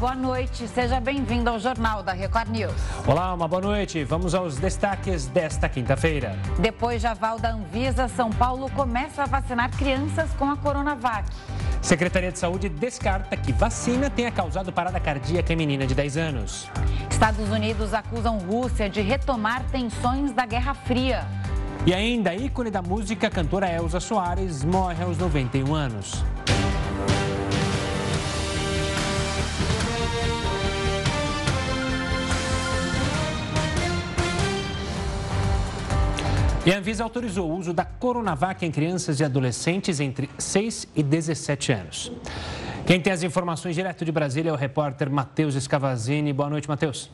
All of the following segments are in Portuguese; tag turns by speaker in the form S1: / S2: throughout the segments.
S1: boa noite. Seja bem-vindo ao Jornal da Record News.
S2: Olá, uma boa noite. Vamos aos destaques desta quinta-feira.
S1: Depois de aval da Anvisa, São Paulo começa a vacinar crianças com a Coronavac.
S2: Secretaria de Saúde descarta que vacina tenha causado parada cardíaca em menina de 10 anos.
S1: Estados Unidos acusam Rússia de retomar tensões da Guerra Fria.
S2: E ainda, ícone da música, cantora Elza Soares morre aos 91 anos. E a Anvisa autorizou o uso da Coronavac em crianças e adolescentes entre 6 e 17 anos. Quem tem as informações direto de Brasília é o repórter Matheus Escavazini. Boa noite, Matheus.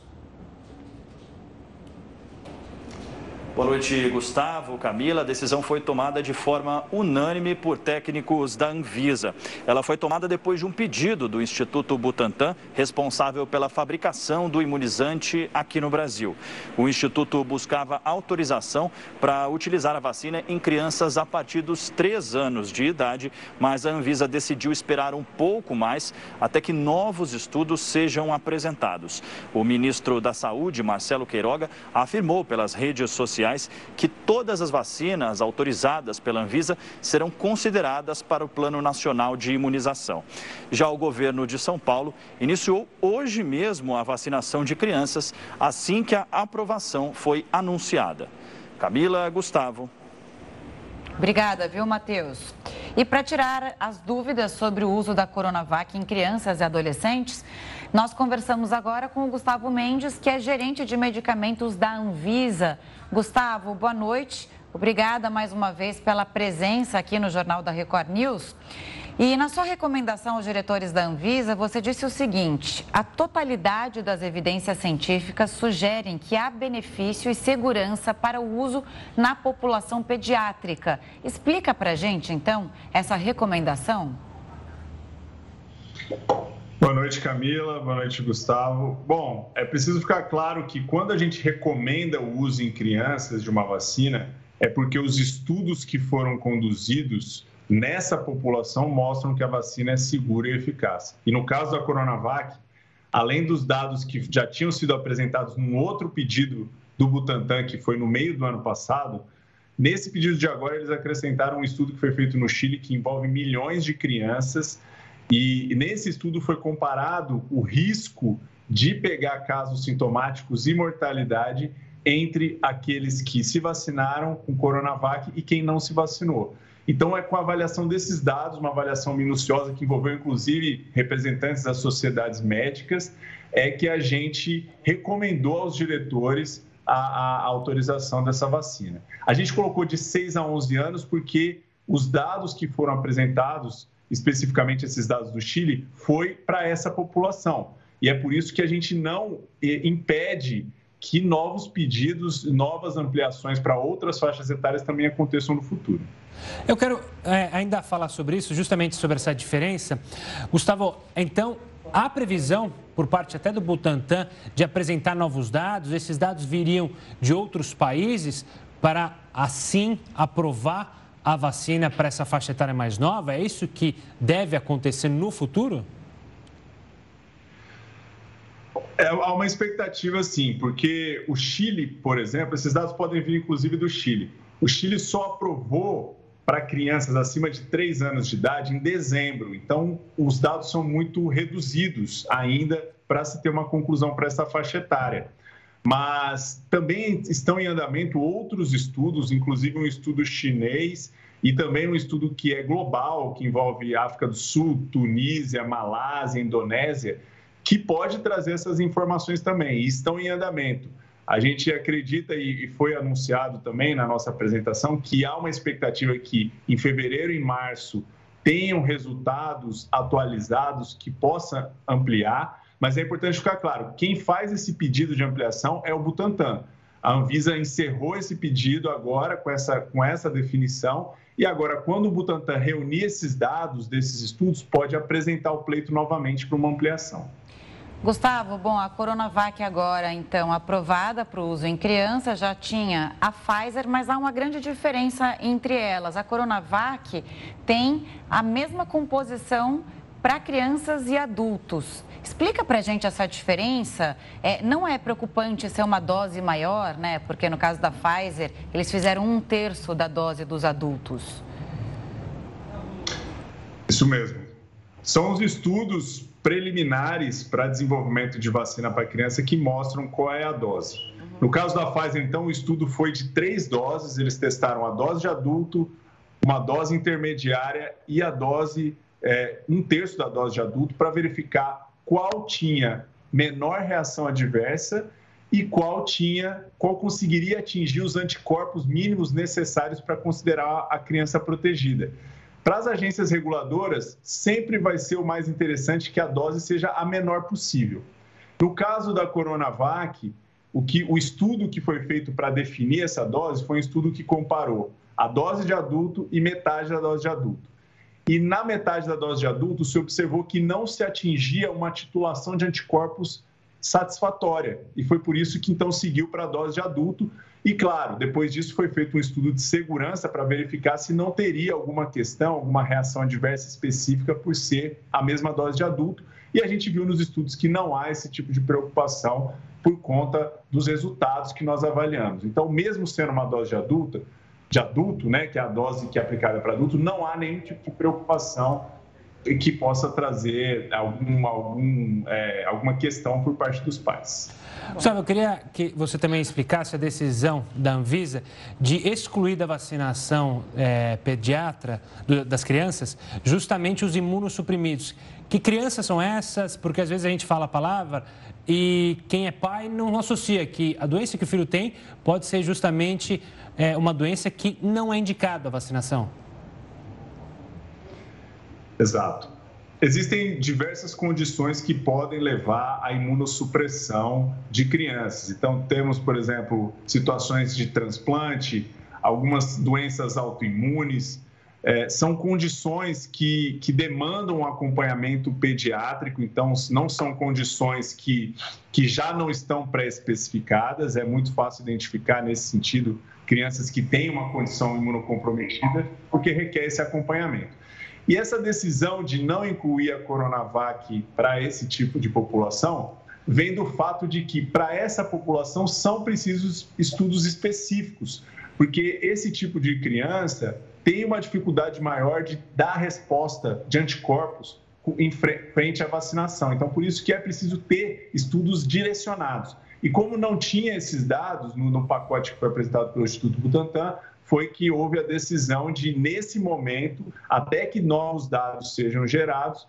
S3: Boa noite, Gustavo, Camila. A decisão foi tomada de forma unânime por técnicos da Anvisa. Ela foi tomada depois de um pedido do Instituto Butantan, responsável pela fabricação do imunizante aqui no Brasil. O Instituto buscava autorização para utilizar a vacina em crianças a partir dos três anos de idade, mas a Anvisa decidiu esperar um pouco mais até que novos estudos sejam apresentados. O ministro da Saúde, Marcelo Queiroga, afirmou pelas redes sociais que todas as vacinas autorizadas pela Anvisa serão consideradas para o Plano Nacional de Imunização. Já o governo de São Paulo iniciou hoje mesmo a vacinação de crianças, assim que a aprovação foi anunciada. Camila, Gustavo.
S1: Obrigada, viu, Matheus? E para tirar as dúvidas sobre o uso da Coronavac em crianças e adolescentes, nós conversamos agora com o Gustavo Mendes, que é gerente de medicamentos da Anvisa. Gustavo, boa noite. Obrigada mais uma vez pela presença aqui no Jornal da Record News. E na sua recomendação aos diretores da Anvisa, você disse o seguinte: a totalidade das evidências científicas sugerem que há benefício e segurança para o uso na população pediátrica. Explica para gente, então, essa recomendação.
S4: Boa noite, Camila. Boa noite, Gustavo. Bom, é preciso ficar claro que quando a gente recomenda o uso em crianças de uma vacina, é porque os estudos que foram conduzidos nessa população mostram que a vacina é segura e eficaz. E no caso da Coronavac, além dos dados que já tinham sido apresentados num outro pedido do Butantan, que foi no meio do ano passado, nesse pedido de agora eles acrescentaram um estudo que foi feito no Chile que envolve milhões de crianças e nesse estudo foi comparado o risco de pegar casos sintomáticos e mortalidade entre aqueles que se vacinaram com Coronavac e quem não se vacinou. Então, é com a avaliação desses dados, uma avaliação minuciosa que envolveu inclusive representantes das sociedades médicas, é que a gente recomendou aos diretores a, a autorização dessa vacina. A gente colocou de 6 a 11 anos porque os dados que foram apresentados especificamente esses dados do Chile, foi para essa população. E é por isso que a gente não eh, impede que novos pedidos, novas ampliações para outras faixas etárias também aconteçam no futuro.
S2: Eu quero é, ainda falar sobre isso, justamente sobre essa diferença. Gustavo, então, há previsão, por parte até do Butantan, de apresentar novos dados? Esses dados viriam de outros países para, assim, aprovar a vacina para essa faixa etária mais nova? É isso que deve acontecer no futuro?
S4: É, há uma expectativa, sim, porque o Chile, por exemplo, esses dados podem vir inclusive do Chile. O Chile só aprovou para crianças acima de 3 anos de idade em dezembro. Então, os dados são muito reduzidos ainda para se ter uma conclusão para essa faixa etária. Mas também estão em andamento outros estudos, inclusive um estudo chinês e também um estudo que é global, que envolve África do Sul, Tunísia, Malásia, Indonésia, que pode trazer essas informações também, e estão em andamento. A gente acredita, e foi anunciado também na nossa apresentação, que há uma expectativa que em fevereiro e março tenham resultados atualizados que possa ampliar mas é importante ficar claro: quem faz esse pedido de ampliação é o Butantan. A Anvisa encerrou esse pedido agora com essa, com essa definição. E agora, quando o Butantan reunir esses dados desses estudos, pode apresentar o pleito novamente para uma ampliação.
S1: Gustavo, bom, a Coronavac agora, então, aprovada para uso em crianças, já tinha a Pfizer, mas há uma grande diferença entre elas. A Coronavac tem a mesma composição para crianças e adultos. Explica para a gente essa diferença. É, não é preocupante ser uma dose maior, né? Porque no caso da Pfizer, eles fizeram um terço da dose dos adultos.
S4: Isso mesmo. São os estudos preliminares para desenvolvimento de vacina para criança que mostram qual é a dose. No caso da Pfizer, então, o estudo foi de três doses. Eles testaram a dose de adulto, uma dose intermediária e a dose, é, um terço da dose de adulto, para verificar qual tinha menor reação adversa e qual tinha, qual conseguiria atingir os anticorpos mínimos necessários para considerar a criança protegida. Para as agências reguladoras, sempre vai ser o mais interessante que a dose seja a menor possível. No caso da Coronavac, o, que, o estudo que foi feito para definir essa dose foi um estudo que comparou a dose de adulto e metade da dose de adulto. E na metade da dose de adulto, se observou que não se atingia uma titulação de anticorpos satisfatória. E foi por isso que então seguiu para a dose de adulto. E claro, depois disso foi feito um estudo de segurança para verificar se não teria alguma questão, alguma reação adversa específica por ser a mesma dose de adulto. E a gente viu nos estudos que não há esse tipo de preocupação por conta dos resultados que nós avaliamos. Então, mesmo sendo uma dose de adulta, de adulto, né, que é a dose que é aplicada para adulto, não há nenhum tipo de preocupação que possa trazer algum, algum, é, alguma questão por parte dos pais.
S2: Gustavo, eu queria que você também explicasse a decisão da Anvisa de excluir da vacinação é, pediatra do, das crianças justamente os imunossuprimidos. Que crianças são essas? Porque às vezes a gente fala a palavra e quem é pai não associa que a doença que o filho tem pode ser justamente é, uma doença que não é indicada a vacinação.
S4: Exato. Existem diversas condições que podem levar à imunossupressão de crianças. Então, temos, por exemplo, situações de transplante, algumas doenças autoimunes, é, são condições que, que demandam um acompanhamento pediátrico, então não são condições que, que já não estão pré-especificadas, é muito fácil identificar nesse sentido crianças que têm uma condição imunocomprometida, porque requer esse acompanhamento. E essa decisão de não incluir a Coronavac para esse tipo de população vem do fato de que para essa população são precisos estudos específicos, porque esse tipo de criança tem uma dificuldade maior de dar resposta de anticorpos em frente à vacinação. Então, por isso que é preciso ter estudos direcionados. E como não tinha esses dados no, no pacote que foi apresentado pelo Instituto Butantan, foi que houve a decisão de, nesse momento, até que novos dados sejam gerados,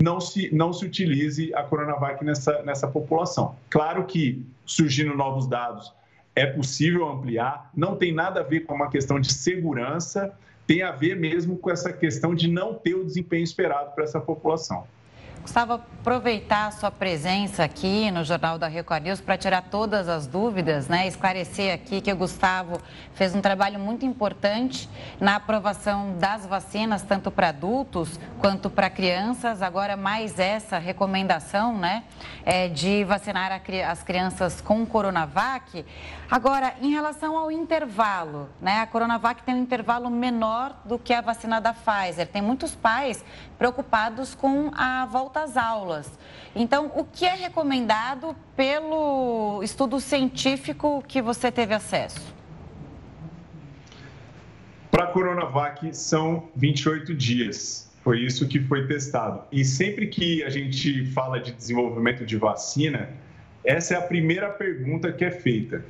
S4: não se, não se utilize a Coronavac nessa, nessa população. Claro que, surgindo novos dados, é possível ampliar, não tem nada a ver com uma questão de segurança, tem a ver mesmo com essa questão de não ter o desempenho esperado para essa população.
S1: Gustavo, aproveitar a sua presença aqui no Jornal da Record News para tirar todas as dúvidas, né? Esclarecer aqui que o Gustavo fez um trabalho muito importante na aprovação das vacinas, tanto para adultos quanto para crianças. Agora, mais essa recomendação, né? É, de vacinar as crianças com Coronavac. Agora, em relação ao intervalo, né? A Coronavac tem um intervalo menor do que a vacina da Pfizer. Tem muitos pais preocupados com a volta às aulas. Então, o que é recomendado pelo estudo científico que você teve acesso?
S4: Para a Coronavac, são 28 dias. Foi isso que foi testado. E sempre que a gente fala de desenvolvimento de vacina, essa é a primeira pergunta que é feita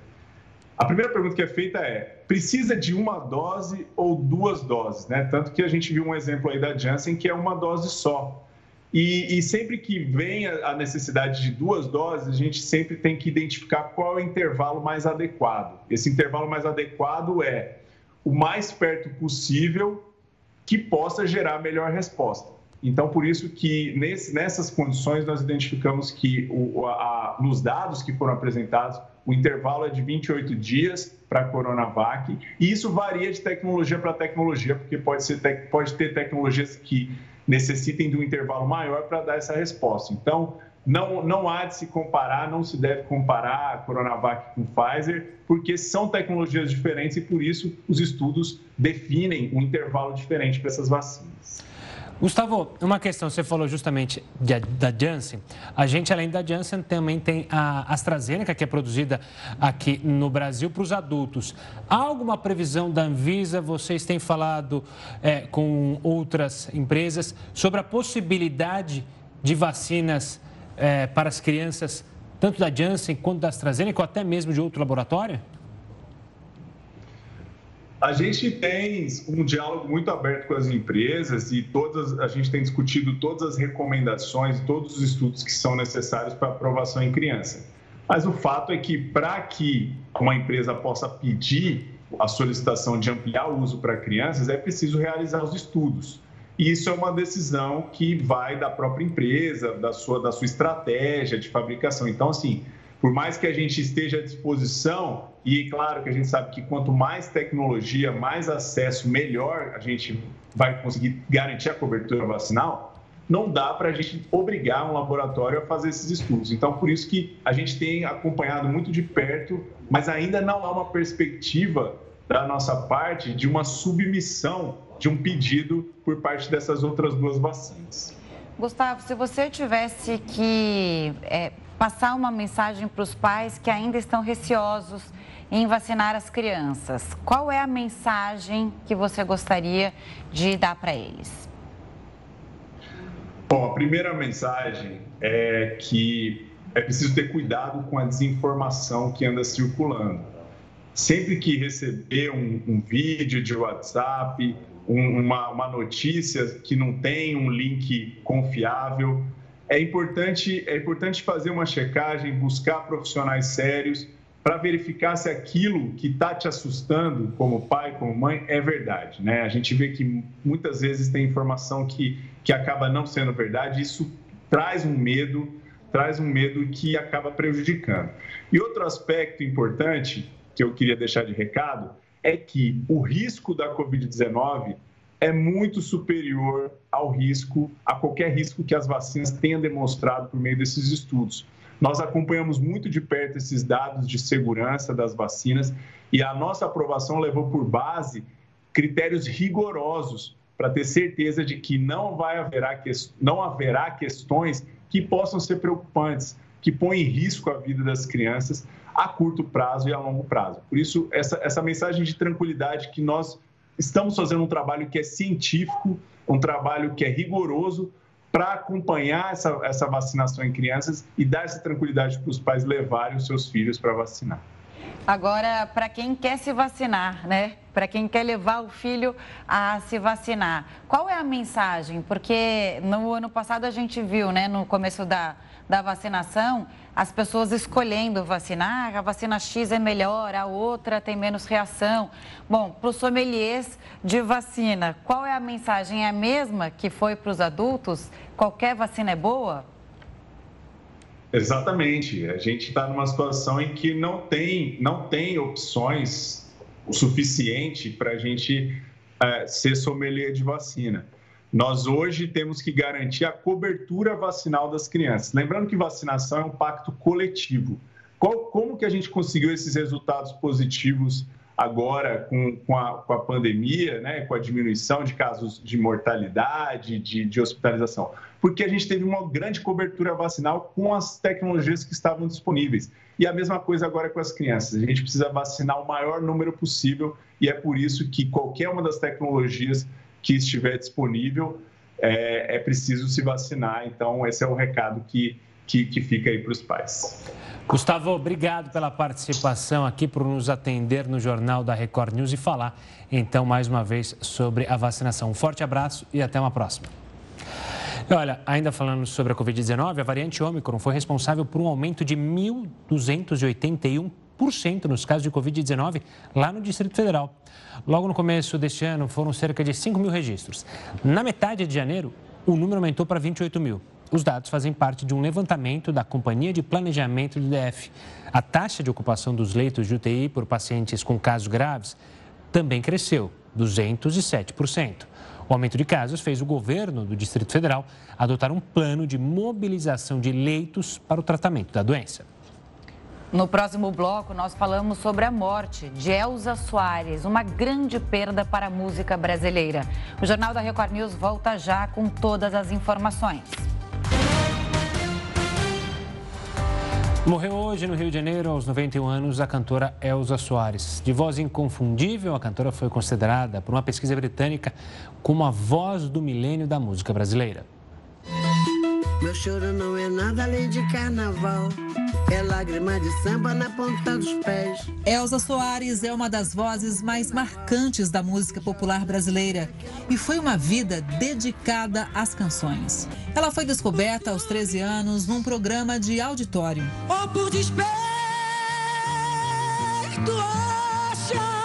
S4: a primeira pergunta que é feita é: precisa de uma dose ou duas doses? Né? Tanto que a gente viu um exemplo aí da Janssen que é uma dose só. E, e, sempre que vem a necessidade de duas doses, a gente sempre tem que identificar qual é o intervalo mais adequado. Esse intervalo mais adequado é o mais perto possível que possa gerar a melhor resposta. Então, por isso que nesse, nessas condições nós identificamos que o, a, nos dados que foram apresentados, o intervalo é de 28 dias para a Coronavac, e isso varia de tecnologia para tecnologia, porque pode, ser, pode ter tecnologias que necessitem de um intervalo maior para dar essa resposta. Então, não, não há de se comparar, não se deve comparar a Coronavac com Pfizer, porque são tecnologias diferentes e por isso os estudos definem um intervalo diferente para essas vacinas.
S2: Gustavo, uma questão, você falou justamente de, da Janssen. A gente, além da Janssen, também tem a AstraZeneca, que é produzida aqui no Brasil para os adultos. Há alguma previsão da Anvisa? Vocês têm falado é, com outras empresas sobre a possibilidade de vacinas é, para as crianças, tanto da Janssen quanto da AstraZeneca, ou até mesmo de outro laboratório?
S4: A gente tem um diálogo muito aberto com as empresas e todas a gente tem discutido todas as recomendações, todos os estudos que são necessários para aprovação em criança. Mas o fato é que para que uma empresa possa pedir a solicitação de ampliar o uso para crianças, é preciso realizar os estudos. E isso é uma decisão que vai da própria empresa, da sua, da sua estratégia de fabricação. Então, assim, por mais que a gente esteja à disposição, e claro que a gente sabe que quanto mais tecnologia, mais acesso, melhor a gente vai conseguir garantir a cobertura vacinal, não dá para a gente obrigar um laboratório a fazer esses estudos. Então, por isso que a gente tem acompanhado muito de perto, mas ainda não há uma perspectiva da nossa parte de uma submissão de um pedido por parte dessas outras duas vacinas.
S1: Gustavo, se você tivesse que é, passar uma mensagem para os pais que ainda estão receosos em vacinar as crianças. Qual é a mensagem que você gostaria de dar para eles?
S4: Bom, a primeira mensagem é que é preciso ter cuidado com a desinformação que anda circulando. Sempre que receber um, um vídeo de WhatsApp, um, uma, uma notícia que não tem um link confiável, é importante, é importante fazer uma checagem, buscar profissionais sérios para verificar se aquilo que está te assustando como pai, como mãe, é verdade. Né? A gente vê que muitas vezes tem informação que, que acaba não sendo verdade, isso traz um medo, traz um medo que acaba prejudicando. E outro aspecto importante que eu queria deixar de recado é que o risco da Covid-19 é muito superior ao risco, a qualquer risco que as vacinas tenham demonstrado por meio desses estudos. Nós acompanhamos muito de perto esses dados de segurança das vacinas e a nossa aprovação levou por base critérios rigorosos para ter certeza de que não, vai haverá, não haverá questões que possam ser preocupantes, que põem em risco a vida das crianças a curto prazo e a longo prazo. Por isso, essa, essa mensagem de tranquilidade que nós estamos fazendo um trabalho que é científico, um trabalho que é rigoroso para acompanhar essa, essa vacinação em crianças e dar essa tranquilidade para os pais levarem os seus filhos para vacinar.
S1: Agora, para quem quer se vacinar, né? Para quem quer levar o filho a se vacinar, qual é a mensagem? Porque no ano passado a gente viu, né, no começo da, da vacinação, as pessoas escolhendo vacinar, a vacina X é melhor, a outra tem menos reação. Bom, para os sommeliers de vacina, qual é a mensagem? É a mesma que foi para os adultos? Qualquer vacina é boa?
S4: Exatamente. A gente está numa situação em que não tem, não tem opções o suficiente para a gente é, ser sommelier de vacina. Nós hoje temos que garantir a cobertura vacinal das crianças. Lembrando que vacinação é um pacto coletivo. Qual, como que a gente conseguiu esses resultados positivos agora com, com, a, com a pandemia, né, com a diminuição de casos de mortalidade, de, de hospitalização? Porque a gente teve uma grande cobertura vacinal com as tecnologias que estavam disponíveis. E a mesma coisa agora com as crianças. A gente precisa vacinar o maior número possível e é por isso que qualquer uma das tecnologias que estiver disponível, é, é preciso se vacinar. Então, esse é o recado que, que, que fica aí para os pais.
S2: Gustavo, obrigado pela participação aqui, por nos atender no Jornal da Record News e falar, então, mais uma vez sobre a vacinação. Um forte abraço e até uma próxima. Olha, ainda falando sobre a Covid-19, a variante Ômicron foi responsável por um aumento de 1.281 nos casos de Covid-19 lá no Distrito Federal. Logo no começo deste ano, foram cerca de 5 mil registros. Na metade de janeiro, o número aumentou para 28 mil. Os dados fazem parte de um levantamento da Companhia de Planejamento do DF. A taxa de ocupação dos leitos de UTI por pacientes com casos graves também cresceu, 207%. O aumento de casos fez o governo do Distrito Federal adotar um plano de mobilização de leitos para o tratamento da doença.
S1: No próximo bloco, nós falamos sobre a morte de Elza Soares, uma grande perda para a música brasileira. O Jornal da Record News volta já com todas as informações.
S2: Morreu hoje no Rio de Janeiro, aos 91 anos, a cantora Elza Soares. De voz inconfundível, a cantora foi considerada por uma pesquisa britânica como a voz do milênio da música brasileira.
S5: Meu choro não é nada além de carnaval. É lágrima de samba na ponta dos pés.
S6: Elza Soares é uma das vozes mais marcantes da música popular brasileira e foi uma vida dedicada às canções. Ela foi descoberta aos 13 anos num programa de auditório. Oh, por despeito, achastes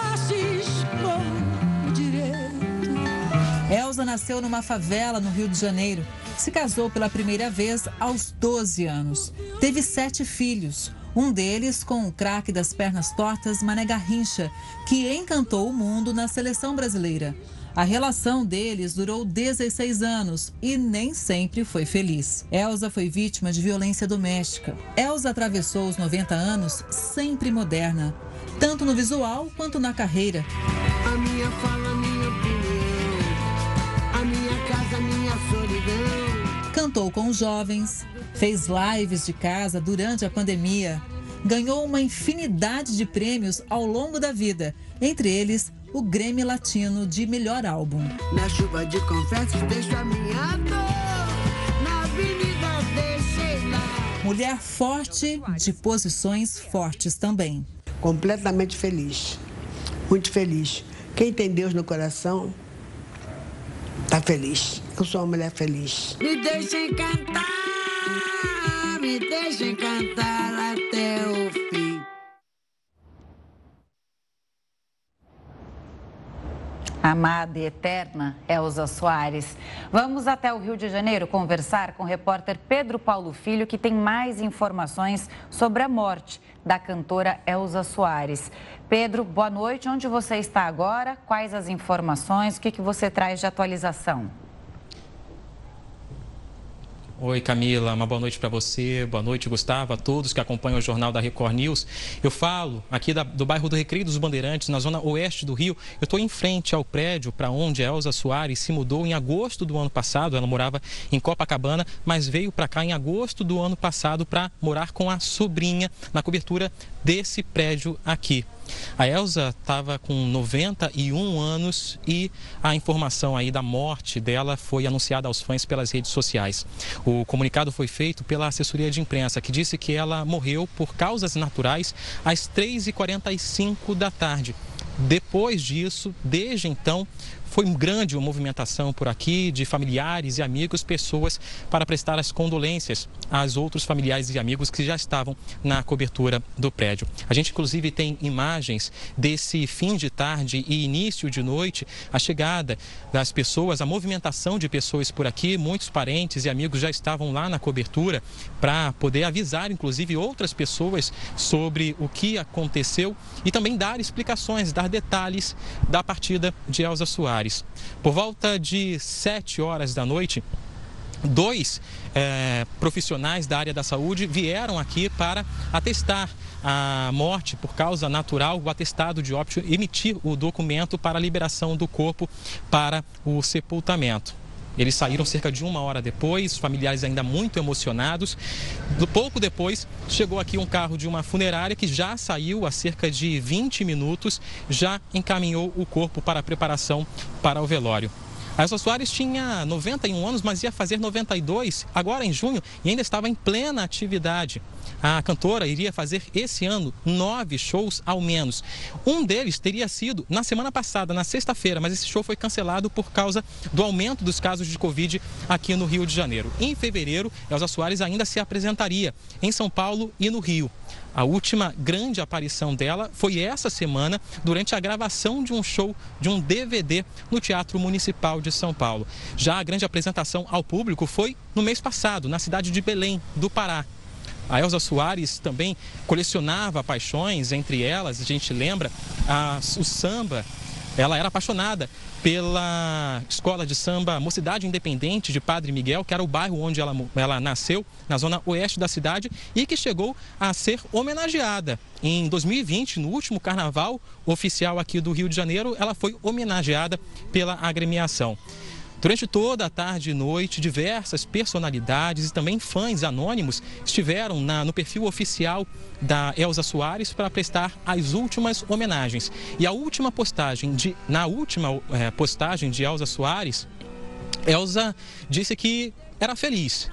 S6: Elza nasceu numa favela no Rio de Janeiro se casou pela primeira vez aos 12 anos. Teve sete filhos. Um deles com o craque das pernas tortas, Mané Garrincha, que encantou o mundo na seleção brasileira. A relação deles durou 16 anos e nem sempre foi feliz. Elsa foi vítima de violência doméstica. Elsa atravessou os 90 anos sempre moderna, tanto no visual quanto na carreira. A minha fala, minha com jovens, fez lives de casa durante a pandemia, ganhou uma infinidade de prêmios ao longo da vida, entre eles o Grêmio Latino de melhor álbum. Na chuva de confesso, deixo a minha dor, na avenida deixei lá. Mulher forte, de posições fortes também.
S5: Completamente feliz, muito feliz. Quem tem Deus no coração tá feliz. Eu sou uma mulher feliz. Me deixem cantar, me deixem cantar até o fim.
S1: Amada e eterna Elza Soares. Vamos até o Rio de Janeiro conversar com o repórter Pedro Paulo Filho, que tem mais informações sobre a morte da cantora Elza Soares. Pedro, boa noite. Onde você está agora? Quais as informações? O que, que você traz de atualização?
S7: Oi, Camila, uma boa noite para você, boa noite, Gustavo, a todos que acompanham o Jornal da Record News. Eu falo aqui da, do bairro do Recreio dos Bandeirantes, na zona oeste do Rio. Eu estou em frente ao prédio para onde Elza Soares se mudou em agosto do ano passado. Ela morava em Copacabana, mas veio para cá em agosto do ano passado para morar com a sobrinha na cobertura desse prédio aqui. A Elsa estava com 91 anos e a informação aí da morte dela foi anunciada aos fãs pelas redes sociais. O comunicado foi feito pela assessoria de imprensa, que disse que ela morreu por causas naturais às 3h45 da tarde. Depois disso, desde então, foi grande uma movimentação por aqui de familiares e amigos, pessoas para prestar as condolências aos outros familiares e amigos que já estavam na cobertura do prédio. A gente, inclusive, tem imagens desse fim de tarde e início de noite, a chegada das pessoas, a movimentação de pessoas por aqui. Muitos parentes e amigos já estavam lá na cobertura para poder avisar, inclusive, outras pessoas sobre o que aconteceu e também dar explicações, dar detalhes da partida de Elza Soares. Por volta de 7 horas da noite, dois é, profissionais da área da saúde vieram aqui para atestar a morte por causa natural, o atestado de óbito, emitir o documento para a liberação do corpo para o sepultamento. Eles saíram cerca de uma hora depois, os familiares ainda muito emocionados. Pouco depois, chegou aqui um carro de uma funerária que já saiu há cerca de 20 minutos, já encaminhou o corpo para a preparação para o velório. A Elsa Soares tinha 91 anos, mas ia fazer 92 agora em junho e ainda estava em plena atividade. A cantora iria fazer esse ano nove shows ao menos. Um deles teria sido na semana passada, na sexta-feira, mas esse show foi cancelado por causa do aumento dos casos de Covid aqui no Rio de Janeiro. Em fevereiro, Elza Soares ainda se apresentaria em São Paulo e no Rio. A última grande aparição dela foi essa semana, durante a gravação de um show de um DVD no Teatro Municipal de São Paulo. Já a grande apresentação ao público foi no mês passado, na cidade de Belém, do Pará. A Elza Soares também colecionava paixões, entre elas, a gente lembra, a, o samba ela era apaixonada pela escola de samba Mocidade Independente de Padre Miguel, que era o bairro onde ela, ela nasceu, na zona oeste da cidade, e que chegou a ser homenageada. Em 2020, no último carnaval oficial aqui do Rio de Janeiro, ela foi homenageada pela agremiação. Durante toda a tarde e noite, diversas personalidades e também fãs anônimos estiveram na, no perfil oficial da Elza Soares para prestar as últimas homenagens. E a última postagem de, na última é, postagem de Elza Soares, Elza disse que era feliz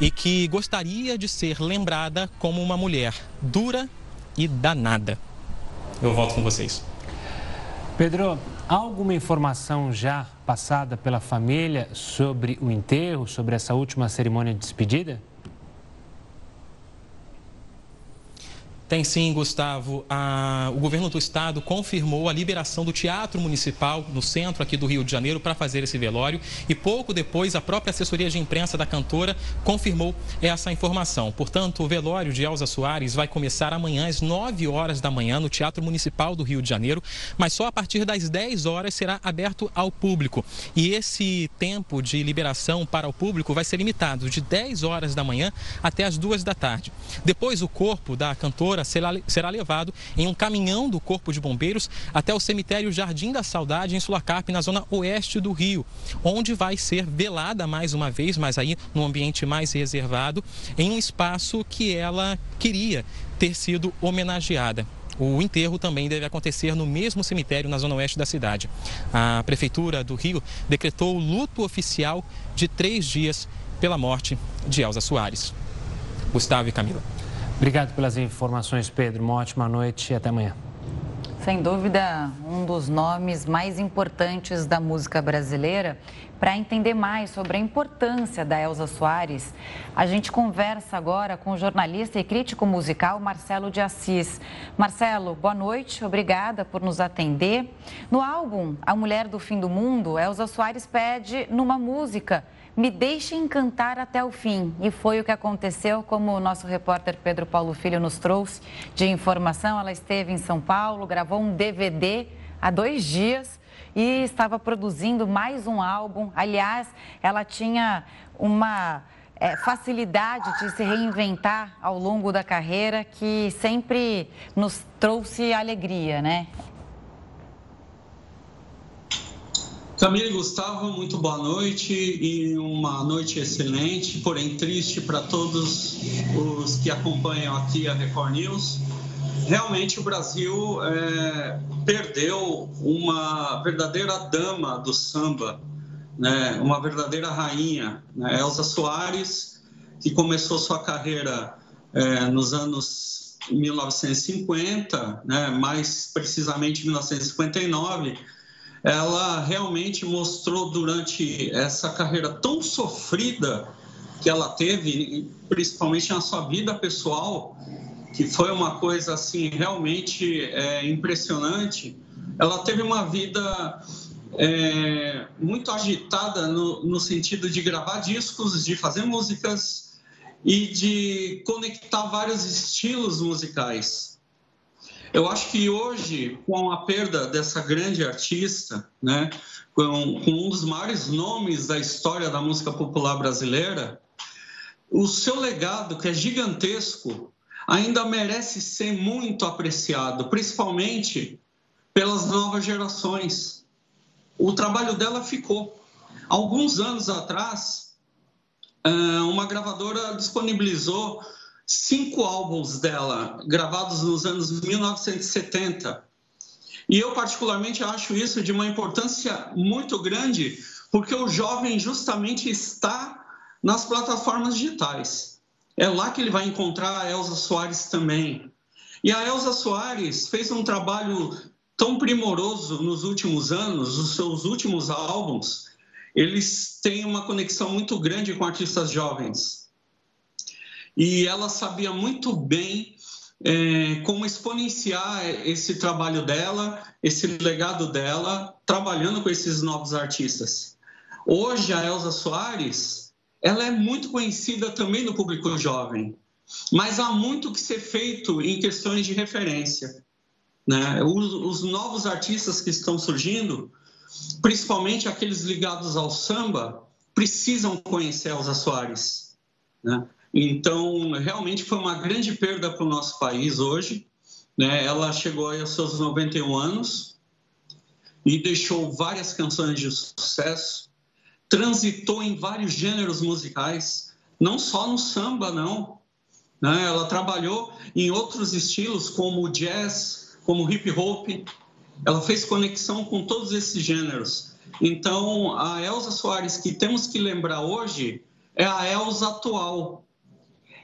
S7: e que gostaria de ser lembrada como uma mulher dura e danada. Eu volto com vocês.
S2: Pedro, há alguma informação já passada pela família sobre o enterro, sobre essa última cerimônia de despedida?
S7: Tem sim, Gustavo. O governo do estado confirmou a liberação do Teatro Municipal no centro aqui do Rio de Janeiro para fazer esse velório e pouco depois a própria assessoria de imprensa da cantora confirmou essa informação. Portanto, o velório de Elza Soares vai começar amanhã às 9 horas da manhã no Teatro Municipal do Rio de Janeiro, mas só a partir das 10 horas será aberto ao público. E esse tempo de liberação para o público vai ser limitado de 10 horas da manhã até as 2 da tarde. Depois, o corpo da cantora será, será levado em um caminhão do Corpo de Bombeiros até o cemitério Jardim da Saudade, em Sulacap, na zona oeste do Rio, onde vai ser velada mais uma vez, mas aí num ambiente mais reservado, em um espaço que ela queria ter sido homenageada. O enterro também deve acontecer no mesmo cemitério na zona oeste da cidade. A Prefeitura do Rio decretou luto oficial de três dias pela morte de Elza Soares. Gustavo e Camila.
S2: Obrigado pelas informações, Pedro. Uma ótima noite e até amanhã.
S1: Sem dúvida, um dos nomes mais importantes da música brasileira. Para entender mais sobre a importância da Elza Soares, a gente conversa agora com o jornalista e crítico musical Marcelo de Assis. Marcelo, boa noite, obrigada por nos atender. No álbum A Mulher do Fim do Mundo, Elza Soares pede numa música me deixe encantar até o fim. E foi o que aconteceu, como o nosso repórter Pedro Paulo Filho nos trouxe de informação. Ela esteve em São Paulo, gravou um DVD há dois dias e estava produzindo mais um álbum. Aliás, ela tinha uma é, facilidade de se reinventar ao longo da carreira que sempre nos trouxe alegria, né?
S8: Camila e Gustavo, muito boa noite e uma noite excelente, porém triste para todos os que acompanham aqui a Record News. Realmente o Brasil é, perdeu uma verdadeira dama do samba, né? uma verdadeira rainha, né? Elza Soares, que começou sua carreira é, nos anos 1950, né? mais precisamente 1959 ela realmente mostrou durante essa carreira tão sofrida que ela teve, principalmente na sua vida pessoal, que foi uma coisa assim realmente é, impressionante. Ela teve uma vida é, muito agitada no, no sentido de gravar discos, de fazer músicas e de conectar vários estilos musicais. Eu acho que hoje, com a perda dessa grande artista, né, com, com um dos maiores nomes da história da música popular brasileira, o seu legado, que é gigantesco, ainda merece ser muito apreciado, principalmente pelas novas gerações. O trabalho dela ficou. Alguns anos atrás, uma gravadora disponibilizou cinco álbuns dela, gravados nos anos 1970. E eu, particularmente, acho isso de uma importância muito grande, porque o jovem justamente está nas plataformas digitais. É lá que ele vai encontrar a Elza Soares também. E a Elza Soares fez um trabalho tão primoroso nos últimos anos, os seus últimos álbuns, eles têm uma conexão muito grande com artistas jovens e ela sabia muito bem é, como exponenciar esse trabalho dela, esse legado dela, trabalhando com esses novos artistas. Hoje, a Elza Soares, ela é muito conhecida também no público jovem, mas há muito que ser feito em questões de referência. Né? Os, os novos artistas que estão surgindo, principalmente aqueles ligados ao samba, precisam conhecer Elza Soares. Né? Então, realmente foi uma grande perda para o nosso país hoje. Né? Ela chegou aos seus 91 anos e deixou várias canções de sucesso, transitou em vários gêneros musicais, não só no samba, não. Né? Ela trabalhou em outros estilos, como jazz, como hip hop. Ela fez conexão com todos esses gêneros. Então, a Elza Soares que temos que lembrar hoje é a Elza atual.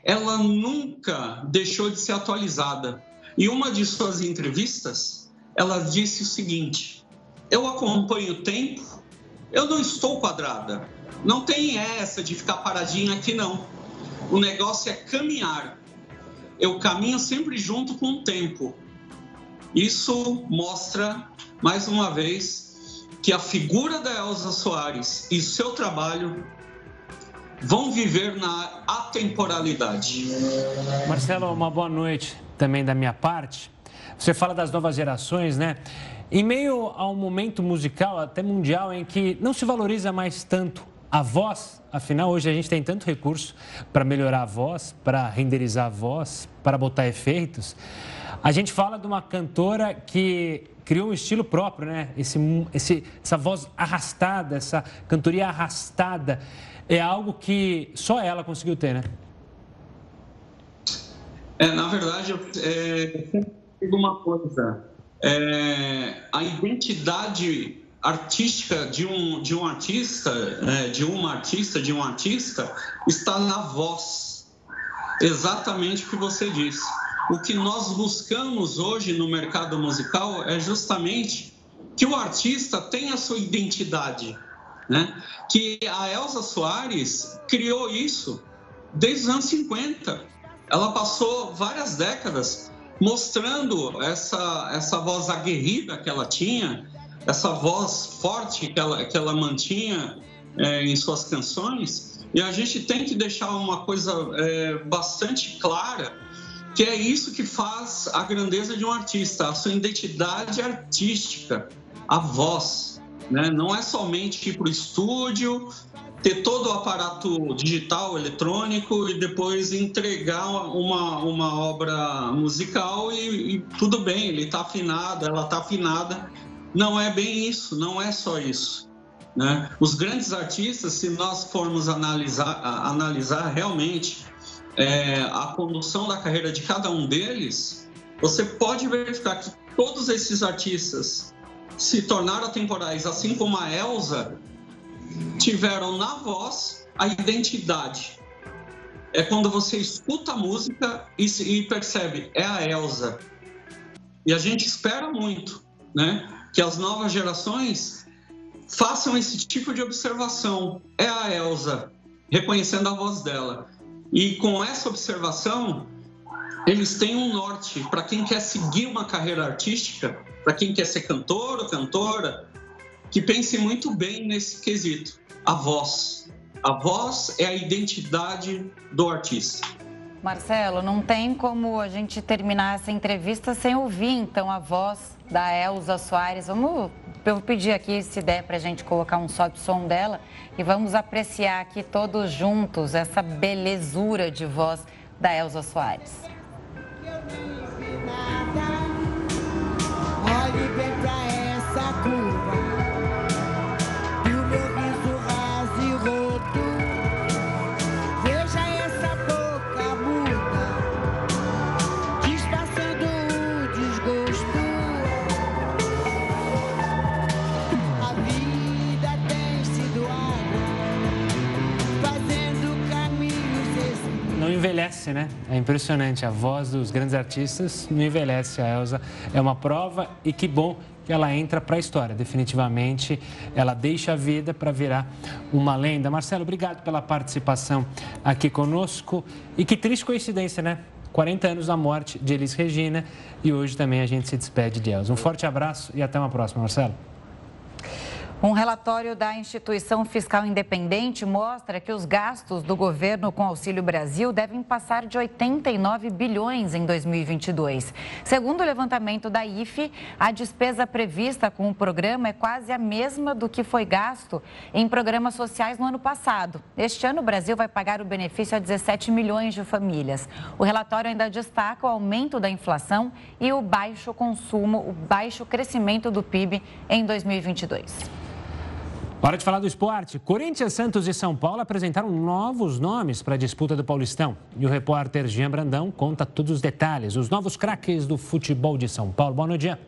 S8: Ela nunca deixou de ser atualizada. E uma de suas entrevistas, ela disse o seguinte: Eu acompanho o tempo, eu não estou quadrada. Não tem essa de ficar paradinha aqui, não. O negócio é caminhar. Eu caminho sempre junto com o tempo. Isso mostra, mais uma vez, que a figura da Elza Soares e seu trabalho vão viver na atemporalidade.
S2: Marcelo, uma boa noite também da minha parte. Você fala das novas gerações, né? Em meio a um momento musical, até mundial, em que não se valoriza mais tanto a voz, afinal, hoje a gente tem tanto recurso para melhorar a voz, para renderizar a voz, para botar efeitos. A gente fala de uma cantora que criou um estilo próprio, né? Esse, esse, essa voz arrastada, essa cantoria arrastada, é algo que só ela conseguiu ter, né?
S8: É, na verdade, eu é, digo uma coisa. É, a identidade artística de um, de um artista, é, de uma artista, de um artista, está na voz. Exatamente o que você disse. O que nós buscamos hoje no mercado musical é justamente que o artista tenha a sua identidade. Né? Que a Elza Soares criou isso desde os anos 50 ela passou várias décadas mostrando essa, essa voz aguerrida que ela tinha, essa voz forte que ela, que ela mantinha é, em suas canções. E a gente tem que deixar uma coisa é, bastante clara, que é isso que faz a grandeza de um artista, a sua identidade artística, a voz. Né? Não é somente ir para o estúdio, ter todo o aparato digital, eletrônico e depois entregar uma, uma obra musical e, e tudo bem, ele está afinado, ela está afinada. Não é bem isso, não é só isso. Né? Os grandes artistas, se nós formos analisar, analisar realmente é, a condução da carreira de cada um deles, você pode verificar que todos esses artistas se tornaram temporais, assim como a Elsa tiveram na voz a identidade. É quando você escuta a música e, e percebe, é a Elsa. E a gente espera muito, né? Que as novas gerações façam esse tipo de observação. É a Elsa, reconhecendo a voz dela. E com essa observação, eles têm um norte para quem quer seguir uma carreira artística, para quem quer ser cantor ou cantora, que pense muito bem nesse quesito a voz. A voz é a identidade do artista.
S1: Marcelo, não tem como a gente terminar essa entrevista sem ouvir então a voz da Elza Soares. Vamos, eu pedir aqui se der para a gente colocar um sobe som dela e vamos apreciar aqui todos juntos essa belezura de voz da Elza Soares. Olhe bem pra essa
S2: envelhece, né? É impressionante. A voz dos grandes artistas não envelhece. A Elsa é uma prova e que bom que ela entra para a história. Definitivamente, ela deixa a vida para virar uma lenda. Marcelo, obrigado pela participação aqui conosco. E que triste coincidência, né? 40 anos da morte de Elis Regina e hoje também a gente se despede de Elsa. Um forte abraço e até uma próxima, Marcelo.
S1: Um relatório da instituição fiscal independente mostra que os gastos do governo com Auxílio Brasil devem passar de 89 bilhões em 2022. Segundo o levantamento da IFE, a despesa prevista com o programa é quase a mesma do que foi gasto em programas sociais no ano passado. Este ano, o Brasil vai pagar o benefício a 17 milhões de famílias. O relatório ainda destaca o aumento da inflação e o baixo consumo, o baixo crescimento do PIB em 2022.
S2: Hora de falar do esporte. Corinthians, Santos e São Paulo apresentaram novos nomes para a disputa do Paulistão. E o repórter Jean Brandão conta todos os detalhes. Os novos craques do futebol de São Paulo. Boa noite, Jean.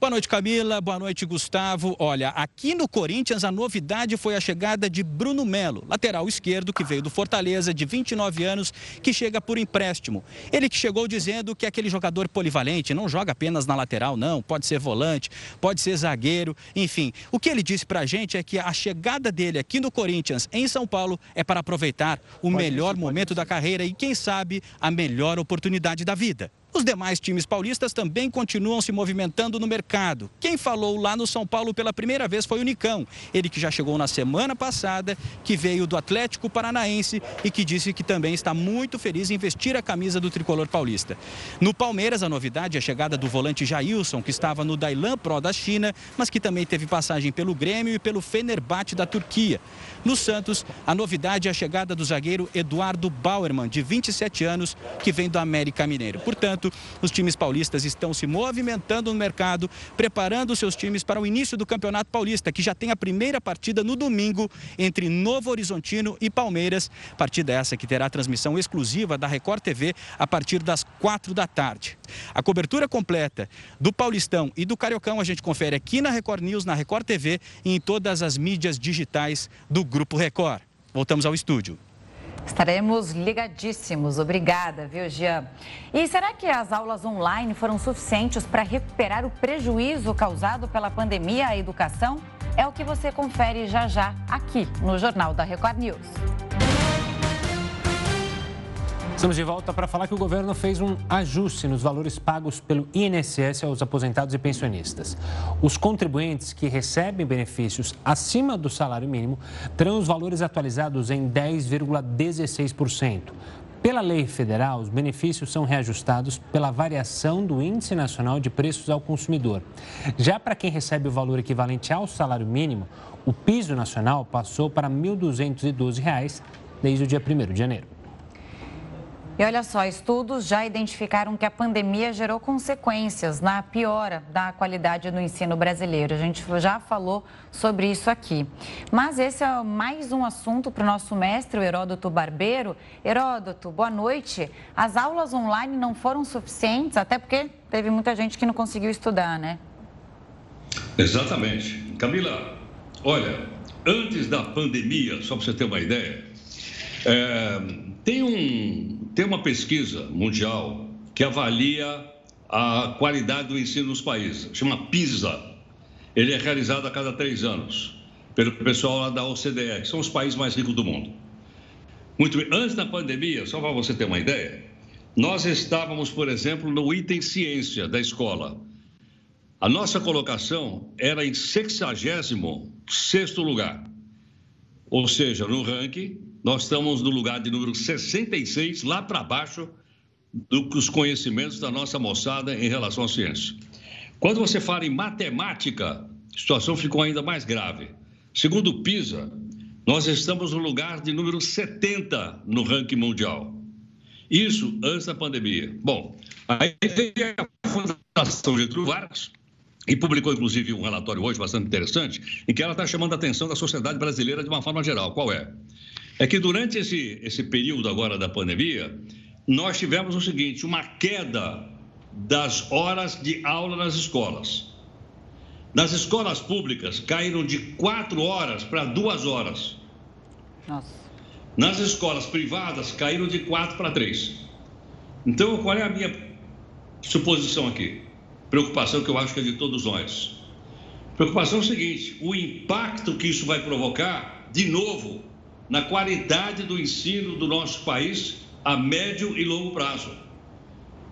S9: Boa noite, Camila. Boa noite, Gustavo. Olha, aqui no Corinthians a novidade foi a chegada de Bruno Melo, lateral esquerdo que veio do Fortaleza, de 29 anos, que chega por empréstimo. Ele que chegou dizendo que é aquele jogador polivalente não joga apenas na lateral, não. Pode ser volante, pode ser zagueiro, enfim. O que ele disse pra gente é que a chegada dele aqui no Corinthians, em São Paulo, é para aproveitar o pode melhor momento da carreira e, quem sabe, a melhor oportunidade da vida. Os demais times paulistas também continuam se movimentando no mercado. Quem falou lá no São Paulo pela primeira vez foi o Nicão. Ele que já chegou na semana passada, que veio do Atlético Paranaense e que disse que também está muito feliz em vestir a camisa do tricolor paulista. No Palmeiras, a novidade é a chegada do volante Jailson, que estava no Dailan Pro da China, mas que também teve passagem pelo Grêmio e pelo Fenerbahçe da Turquia. No Santos, a novidade é a chegada do zagueiro Eduardo Bauerman, de 27 anos, que vem do América Mineiro. Portanto, os times paulistas estão se movimentando no mercado, preparando seus times para o início do Campeonato Paulista, que já tem a primeira partida no domingo entre Novo Horizontino e Palmeiras. Partida essa que terá transmissão exclusiva da Record TV a partir das quatro da tarde. A cobertura completa do Paulistão e do Cariocão a gente confere aqui na Record News, na Record TV e em todas as mídias digitais do Grupo Record. Voltamos ao estúdio.
S1: Estaremos ligadíssimos. Obrigada, viu, Jean? E será que as aulas online foram suficientes para recuperar o prejuízo causado pela pandemia à educação? É o que você confere já já aqui no Jornal da Record News.
S2: Estamos de volta para falar que o governo fez um ajuste nos valores pagos pelo INSS aos aposentados e pensionistas. Os contribuintes que recebem benefícios acima do salário mínimo terão os valores atualizados em 10,16%. Pela lei federal, os benefícios são reajustados pela variação do Índice Nacional de Preços ao Consumidor. Já para quem recebe o valor equivalente ao salário mínimo, o piso nacional passou para R$ 1.212 desde o dia 1 de janeiro.
S1: E olha só, estudos já identificaram que a pandemia gerou consequências na piora da qualidade do ensino brasileiro. A gente já falou sobre isso aqui. Mas esse é mais um assunto para o nosso mestre, o Heródoto Barbeiro. Heródoto, boa noite. As aulas online não foram suficientes, até porque teve muita gente que não conseguiu estudar, né?
S10: Exatamente. Camila, olha, antes da pandemia, só para você ter uma ideia, é, tem, um, tem uma pesquisa mundial que avalia a qualidade do ensino nos países, chama PISA. Ele é realizado a cada três anos pelo pessoal lá da OCDE, que são os países mais ricos do mundo. Muito bem, antes da pandemia, só para você ter uma ideia, nós estávamos, por exemplo, no item ciência da escola. A nossa colocação era em 66 lugar. Ou seja, no ranking, nós estamos no lugar de número 66, lá para baixo dos conhecimentos da nossa moçada em relação à ciência. Quando você fala em matemática, a situação ficou ainda mais grave. Segundo o PISA, nós estamos no lugar de número 70 no ranking mundial. Isso antes da pandemia. Bom, aí veio a Fundação Getúlio Vargas e publicou inclusive um relatório hoje bastante interessante, em que ela está chamando a atenção da sociedade brasileira de uma forma geral. Qual é? É que durante esse, esse período agora da pandemia, nós tivemos o seguinte: uma queda das horas de aula nas escolas. Nas escolas públicas, caíram de quatro horas para duas horas. Nossa. Nas escolas privadas, caíram de quatro para três. Então, qual é a minha suposição aqui? Preocupação que eu acho que é de todos nós. Preocupação é o seguinte: o impacto que isso vai provocar, de novo, na qualidade do ensino do nosso país a médio e longo prazo.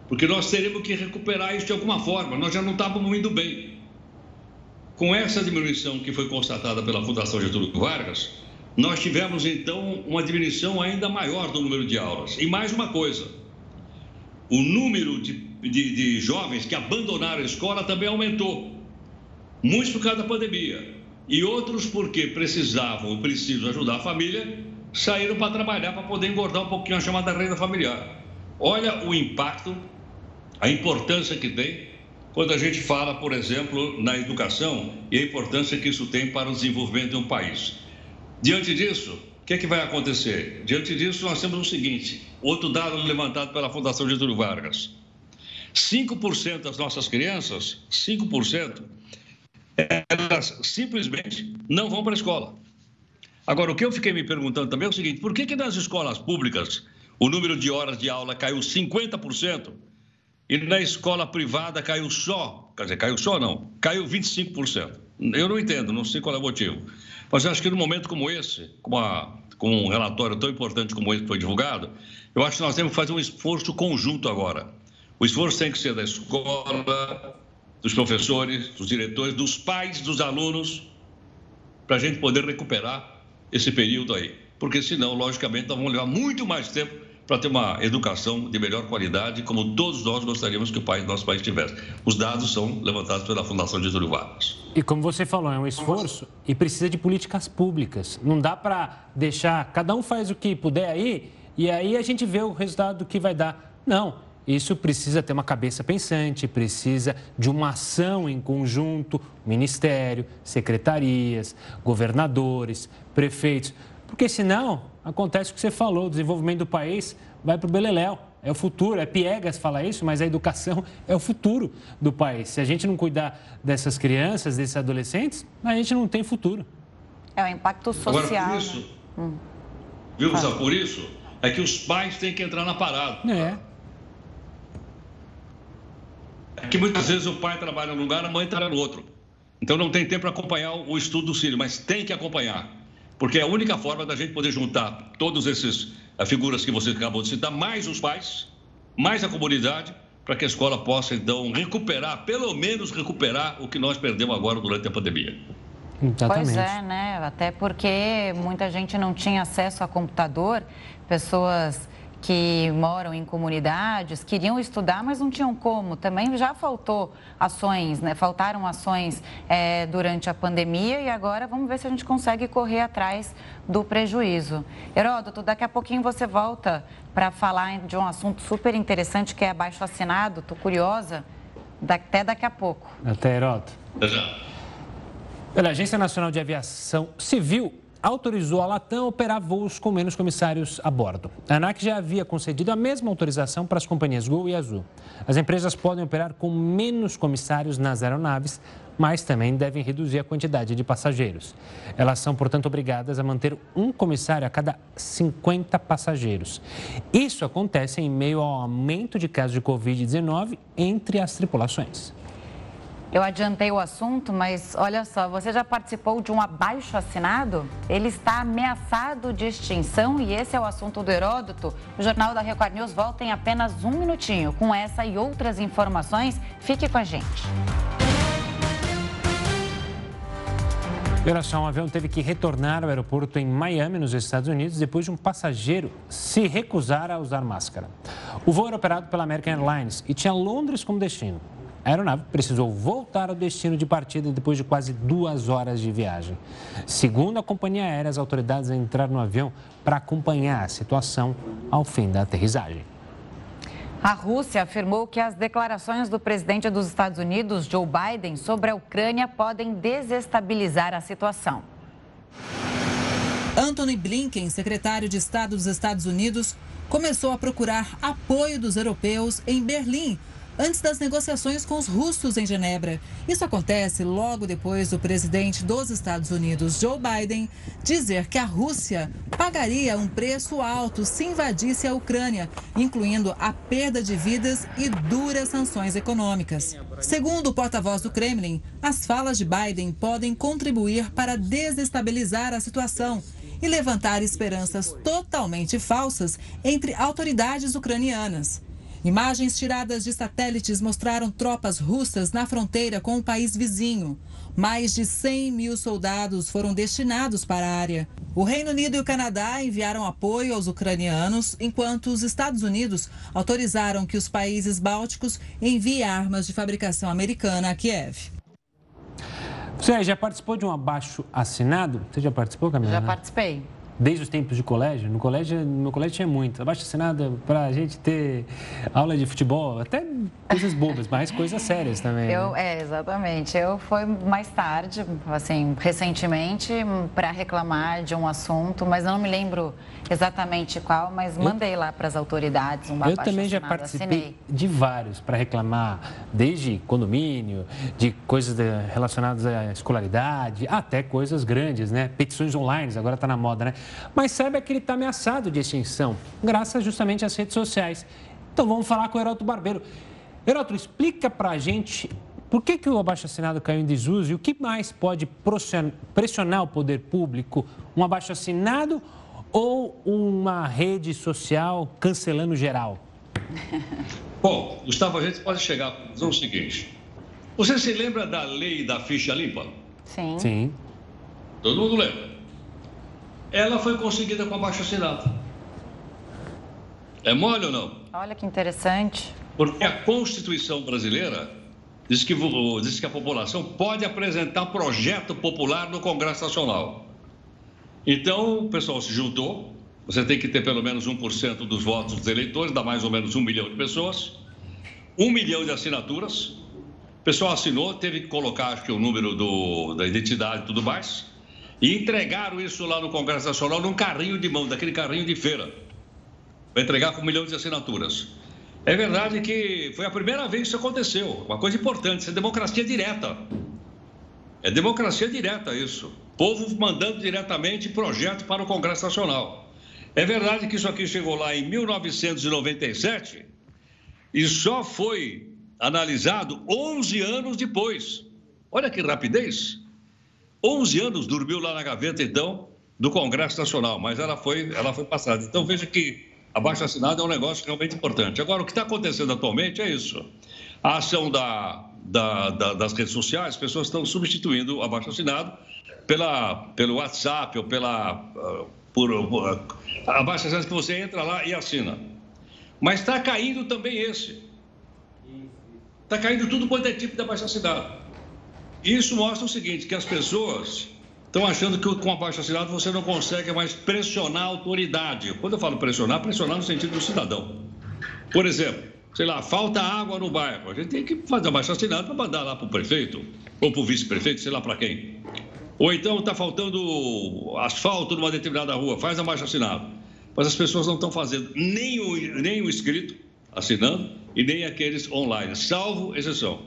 S10: Porque nós teremos que recuperar isso de alguma forma, nós já não estávamos indo bem. com essa diminuição que foi constatada pela Fundação Getúlio Vargas, nós tivemos então uma diminuição ainda maior do número de aulas. E mais uma coisa: o número de, de, de jovens que abandonaram a escola também aumentou. Muitos por causa da pandemia. E outros porque precisavam precisam ajudar a família, saíram para trabalhar para poder engordar um pouquinho a chamada renda familiar. Olha o impacto, a importância que tem quando a gente fala, por exemplo, na educação e a importância que isso tem para o desenvolvimento de um país. Diante disso, o que, é que vai acontecer? Diante disso, nós temos o seguinte: outro dado levantado pela Fundação Getúlio Vargas. 5% das nossas crianças, 5%, elas simplesmente não vão para a escola. Agora, o que eu fiquei me perguntando também é o seguinte: por que, que nas escolas públicas o número de horas de aula caiu 50% e na escola privada caiu só, quer dizer, caiu só não, caiu 25%? Eu não entendo, não sei qual é o motivo. Mas eu acho que num momento como esse, com, a, com um relatório tão importante como esse que foi divulgado, eu acho que nós temos que fazer um esforço conjunto agora. O esforço tem que ser da escola, dos professores, dos diretores, dos pais, dos alunos, para a gente poder recuperar esse período aí. Porque senão, logicamente, nós vamos levar muito mais tempo para ter uma educação de melhor qualidade, como todos nós gostaríamos que o país, nosso país tivesse. Os dados são levantados pela Fundação de Getúlio Vargas.
S2: E como você falou, é um esforço e precisa de políticas públicas. Não dá para deixar, cada um faz o que puder aí, e aí a gente vê o resultado do que vai dar. Não, isso precisa ter uma cabeça pensante, precisa de uma ação em conjunto, ministério, secretarias, governadores, prefeitos, porque senão acontece o que você falou, o desenvolvimento do país vai para o beleléu. É o futuro, é Piegas falar isso, mas a educação é o futuro do país. Se a gente não cuidar dessas crianças, desses adolescentes, a gente não tem futuro.
S1: É o impacto social.
S10: Agora, por isso, né? hum. viu, ah. por isso é que os pais têm que entrar na parada.
S2: É.
S10: É que muitas vezes o pai trabalha num lugar, a mãe trabalha no outro. Então não tem tempo para acompanhar o estudo do filho, mas tem que acompanhar. Porque é a única forma da gente poder juntar todas essas eh, figuras que você acabou de citar, mais os pais, mais a comunidade, para que a escola possa, então, recuperar, pelo menos recuperar o que nós perdemos agora durante a pandemia.
S1: Exatamente. Pois é, né? Até porque muita gente não tinha acesso a computador, pessoas que moram em comunidades, queriam estudar, mas não tinham como. Também já faltou ações, né? Faltaram ações é, durante a pandemia e agora vamos ver se a gente consegue correr atrás do prejuízo. Heródoto, daqui a pouquinho você volta para falar de um assunto super interessante que é abaixo assinado. Estou curiosa. Até daqui a pouco.
S2: Até, Heródoto. Pela Agência Nacional de Aviação Civil, autorizou a Latam operar voos com menos comissários a bordo. A ANAC já havia concedido a mesma autorização para as companhias Gol e Azul. As empresas podem operar com menos comissários nas aeronaves, mas também devem reduzir a quantidade de passageiros. Elas são, portanto, obrigadas a manter um comissário a cada 50 passageiros. Isso acontece em meio ao aumento de casos de Covid-19 entre as tripulações.
S1: Eu adiantei o assunto, mas olha só, você já participou de um abaixo assinado? Ele está ameaçado de extinção e esse é o assunto do Heródoto. O Jornal da Record News volta em apenas um minutinho. Com essa e outras informações, fique com a gente.
S2: Olha só, um avião teve que retornar ao aeroporto em Miami, nos Estados Unidos, depois de um passageiro se recusar a usar máscara. O voo era operado pela American Airlines e tinha Londres como destino. A aeronave precisou voltar ao destino de partida depois de quase duas horas de viagem. Segundo a companhia aérea, as autoridades entraram no avião para acompanhar a situação ao fim da aterrissagem.
S1: A Rússia afirmou que as declarações do presidente dos Estados Unidos, Joe Biden, sobre a Ucrânia podem desestabilizar a situação.
S6: Anthony Blinken, secretário de Estado dos Estados Unidos, começou a procurar apoio dos europeus em Berlim antes das negociações com os russos em Genebra. Isso acontece logo depois do presidente dos Estados Unidos, Joe Biden, dizer que a Rússia pagaria um preço alto se invadisse a Ucrânia, incluindo a perda de vidas e duras sanções econômicas. Segundo o porta-voz do Kremlin, as falas de Biden podem contribuir para desestabilizar a situação e levantar esperanças totalmente falsas entre autoridades ucranianas. Imagens tiradas de satélites mostraram tropas russas na fronteira com o país vizinho. Mais de 100 mil soldados foram destinados para a área. O Reino Unido e o Canadá enviaram apoio aos ucranianos, enquanto os Estados Unidos autorizaram que os países bálticos enviem armas de fabricação americana a Kiev.
S2: Você já participou de um abaixo assinado? Você já participou, Camila?
S1: Já participei
S2: desde os tempos de colégio. No colégio, no meu colégio tinha muito. Abaixo assinada para a gente ter aula de futebol, até coisas bobas, mas coisas sérias também.
S1: Eu,
S2: né?
S1: É, exatamente. Eu fui mais tarde, assim, recentemente, para reclamar de um assunto, mas eu não me lembro exatamente qual, mas mandei eu, lá para as autoridades um
S2: Eu também já participei
S1: assinei.
S2: de vários para reclamar, desde condomínio, de coisas relacionadas à escolaridade, até coisas grandes, né? Petições online, agora está na moda, né? Mas saiba que ele está ameaçado de extinção, graças justamente às redes sociais. Então vamos falar com o Heroto Barbeiro. Heroto, explica para a gente por que, que o abaixo-assinado caiu em desuso e o que mais pode pressionar o poder público? Um abaixo-assinado ou uma rede social cancelando geral?
S10: Bom, Gustavo, a gente pode chegar à conclusão seguinte. Você se lembra da lei da ficha limpa?
S1: Sim.
S2: Sim.
S10: Todo mundo lembra ela foi conseguida com abaixo assinado. É mole ou não?
S1: Olha que interessante.
S10: Porque a Constituição brasileira diz que, diz que a população pode apresentar projeto popular no Congresso Nacional. Então, o pessoal se juntou, você tem que ter pelo menos 1% dos votos dos eleitores, dá mais ou menos um milhão de pessoas, um milhão de assinaturas. O pessoal assinou, teve que colocar acho que o número do, da identidade e tudo mais. E entregaram isso lá no Congresso Nacional num carrinho de mão, daquele carrinho de feira. Vai entregar com milhão de assinaturas. É verdade que foi a primeira vez que isso aconteceu. Uma coisa importante, isso é democracia direta. É democracia direta isso. Povo mandando diretamente projeto para o Congresso Nacional. É verdade que isso aqui chegou lá em 1997 e só foi analisado 11 anos depois. Olha que rapidez. 11 anos dormiu lá na gaveta, então, do Congresso Nacional, mas ela foi, ela foi passada. Então, veja que abaixo assinado é um negócio realmente importante. Agora, o que está acontecendo atualmente é isso. A ação da, da, da, das redes sociais, as pessoas estão substituindo o abaixo assinado pela, pelo WhatsApp ou pela. Uh, por, uh, abaixo assinado que você entra lá e assina. Mas está caindo também esse. Está caindo tudo quanto é tipo de abaixo assinado. Isso mostra o seguinte, que as pessoas estão achando que com abaixo assinado você não consegue mais pressionar a autoridade. Quando eu falo pressionar, pressionar no sentido do cidadão. Por exemplo, sei lá, falta água no bairro. A gente tem que fazer abaixo assinado para mandar lá para o prefeito ou para o vice-prefeito, sei lá para quem. Ou então está faltando asfalto numa determinada rua, faz abaixo assinado. Mas as pessoas não estão fazendo nem o, nem o escrito, assinando, e nem aqueles online, salvo exceção.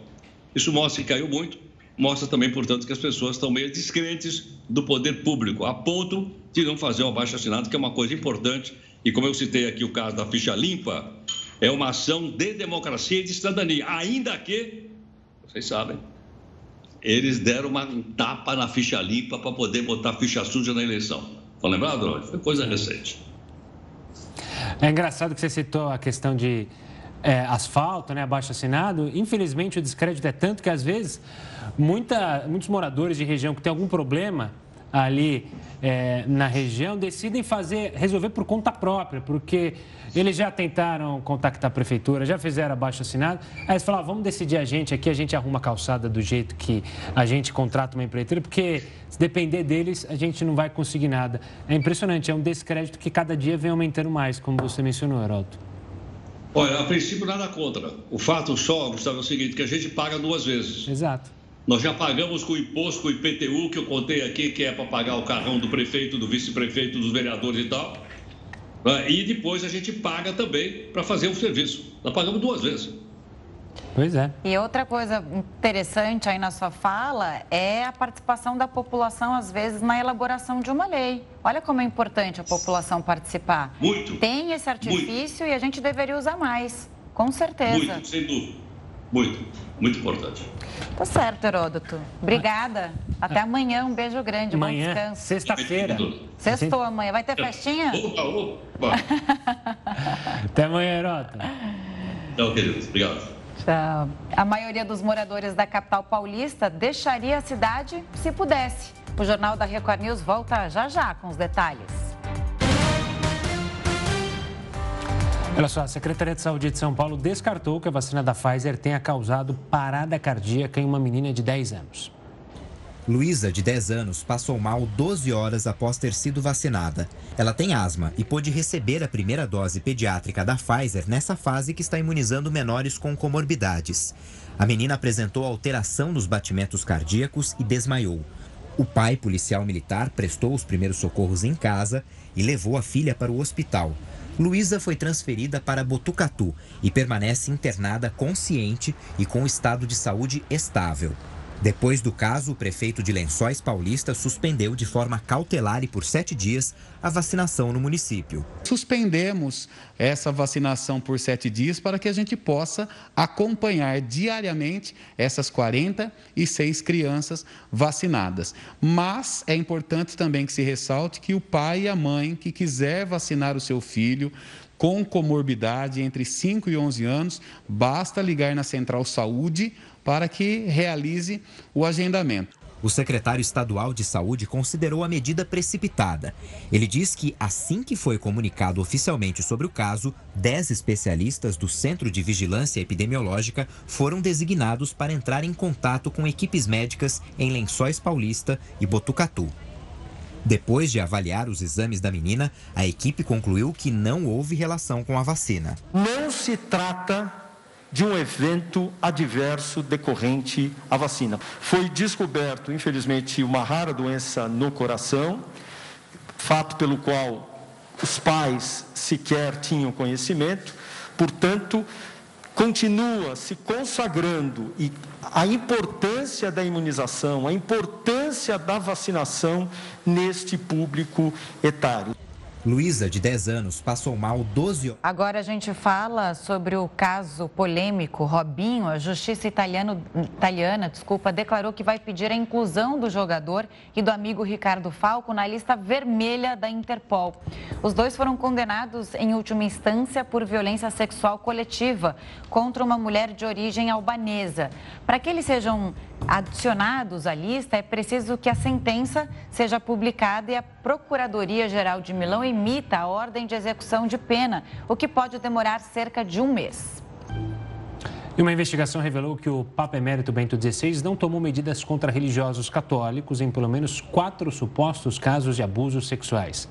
S10: Isso mostra que caiu muito mostra também, portanto, que as pessoas estão meio descrentes do poder público, a ponto de não fazer o abaixo assinado, que é uma coisa importante. E como eu citei aqui o caso da ficha limpa, é uma ação de democracia e de cidadania, ainda que, vocês sabem, eles deram uma tapa na ficha limpa para poder botar ficha suja na eleição. Estão lembrados? Foi coisa recente.
S2: É engraçado que você citou a questão de é, asfalto, né, abaixo assinado. Infelizmente, o descrédito é tanto que, às vezes, muita, muitos moradores de região que têm algum problema ali é, na região decidem fazer, resolver por conta própria, porque eles já tentaram contactar a prefeitura, já fizeram abaixo assinado, aí eles falaram, ah, vamos decidir a gente aqui, a gente arruma a calçada do jeito que a gente contrata uma empreiteira, porque se depender deles, a gente não vai conseguir nada. É impressionante, é um descrédito que cada dia vem aumentando mais, como você mencionou, Heraldo.
S10: Olha, a princípio nada contra. O fato só, Gustavo, é o seguinte, que a gente paga duas vezes.
S2: Exato.
S10: Nós já pagamos com o imposto, com o IPTU, que eu contei aqui, que é para pagar o carrão do prefeito, do vice-prefeito, dos vereadores e tal. Né? E depois a gente paga também para fazer o serviço. Nós pagamos duas vezes.
S2: Pois é.
S1: E outra coisa interessante aí na sua fala é a participação da população, às vezes, na elaboração de uma lei. Olha como é importante a população participar.
S10: Muito.
S1: Tem esse artifício muito. e a gente deveria usar mais, com certeza.
S10: Muito, sem dúvida. Muito, muito importante.
S1: Tá certo, Heródoto. Obrigada. Até amanhã. Um beijo grande.
S2: Amanhã,
S1: bom descanso.
S2: Sexta-feira.
S1: Sextou amanhã. Vai ter festinha?
S10: Opa, opa.
S2: Até amanhã, Heródoto.
S10: Tchau, queridos. Obrigado.
S1: A maioria dos moradores da capital paulista deixaria a cidade se pudesse. O Jornal da Record News volta já já com os detalhes.
S2: Olha só, a Secretaria de Saúde de São Paulo descartou que a vacina da Pfizer tenha causado parada cardíaca em uma menina de 10 anos.
S11: Luísa, de 10 anos, passou mal 12 horas após ter sido vacinada. Ela tem asma e pôde receber a primeira dose pediátrica da Pfizer nessa fase que está imunizando menores com comorbidades. A menina apresentou alteração nos batimentos cardíacos e desmaiou. O pai, policial militar, prestou os primeiros socorros em casa e levou a filha para o hospital. Luísa foi transferida para Botucatu e permanece internada consciente e com estado de saúde estável. Depois do caso, o prefeito de Lençóis Paulista suspendeu de forma cautelar e por sete dias a vacinação no município.
S12: Suspendemos essa vacinação por sete dias para que a gente possa acompanhar diariamente essas 46 crianças vacinadas. Mas é importante também que se ressalte que o pai e a mãe que quiser vacinar o seu filho com comorbidade entre 5 e 11 anos, basta ligar na Central Saúde para que realize o agendamento.
S11: O secretário estadual de saúde considerou a medida precipitada. Ele diz que, assim que foi comunicado oficialmente sobre o caso, 10 especialistas do Centro de Vigilância Epidemiológica foram designados para entrar em contato com equipes médicas em Lençóis Paulista e Botucatu. Depois de avaliar os exames da menina, a equipe concluiu que não houve relação com a vacina.
S13: Não se trata de um evento adverso decorrente à vacina. Foi descoberto, infelizmente, uma rara doença no coração, fato pelo qual os pais sequer tinham conhecimento, portanto, continua se consagrando e a importância da imunização, a importância da vacinação neste público etário.
S11: Luísa, de 10 anos, passou mal 12 horas.
S1: Agora a gente fala sobre o caso polêmico Robinho. A justiça italiano, italiana desculpa, declarou que vai pedir a inclusão do jogador e do amigo Ricardo Falco na lista vermelha da Interpol. Os dois foram condenados em última instância por violência sexual coletiva contra uma mulher de origem albanesa. Para que eles sejam adicionados à lista, é preciso que a sentença seja publicada e a Procuradoria-Geral de Milão emita a ordem de execução de pena, o que pode demorar cerca de um mês.
S2: E uma investigação revelou que o Papa Emérito Bento XVI não tomou medidas contra religiosos católicos em pelo menos quatro supostos casos de abusos sexuais.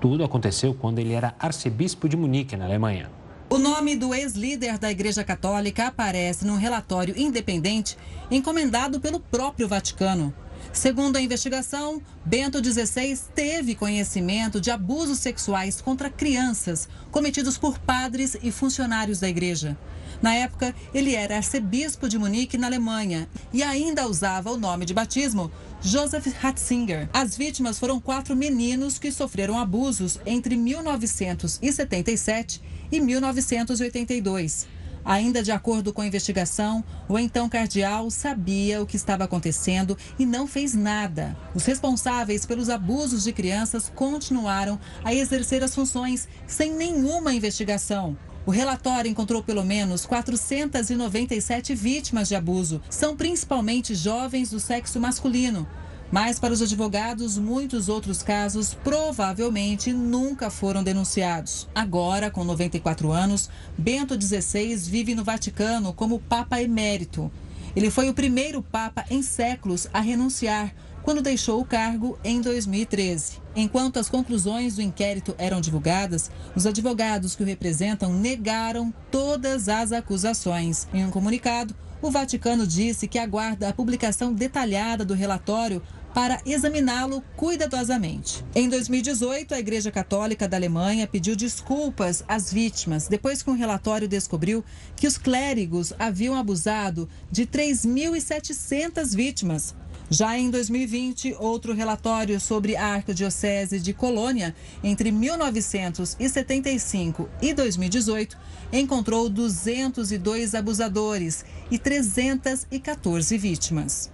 S2: Tudo aconteceu quando ele era arcebispo de Munique, na Alemanha.
S6: O nome do ex-líder da Igreja Católica aparece num relatório independente encomendado pelo próprio Vaticano. Segundo a investigação, Bento XVI teve conhecimento de abusos sexuais contra crianças cometidos por padres e funcionários da igreja. Na época, ele era arcebispo de Munique, na Alemanha, e ainda usava o nome de batismo Joseph Ratzinger. As vítimas foram quatro meninos que sofreram abusos entre 1977 e 1982. Ainda de acordo com a investigação, o então cardeal sabia o que estava acontecendo e não fez nada. Os responsáveis pelos abusos de crianças continuaram a exercer as funções sem nenhuma investigação. O relatório encontrou pelo menos 497 vítimas de abuso. São principalmente jovens do sexo masculino. Mas para os advogados, muitos outros casos provavelmente nunca foram denunciados. Agora, com 94 anos, Bento XVI vive no Vaticano como Papa Emérito. Ele foi o primeiro Papa em séculos a renunciar quando deixou o cargo em 2013. Enquanto as conclusões do inquérito eram divulgadas, os advogados que o representam negaram todas as acusações. Em um comunicado, o Vaticano disse que aguarda a publicação detalhada do relatório para examiná-lo cuidadosamente. Em 2018, a Igreja Católica da Alemanha pediu desculpas às vítimas depois que um relatório descobriu que os clérigos haviam abusado de 3.700 vítimas. Já em 2020, outro relatório sobre a Arquidiocese de Colônia, entre 1975 e 2018, encontrou 202 abusadores e 314 vítimas.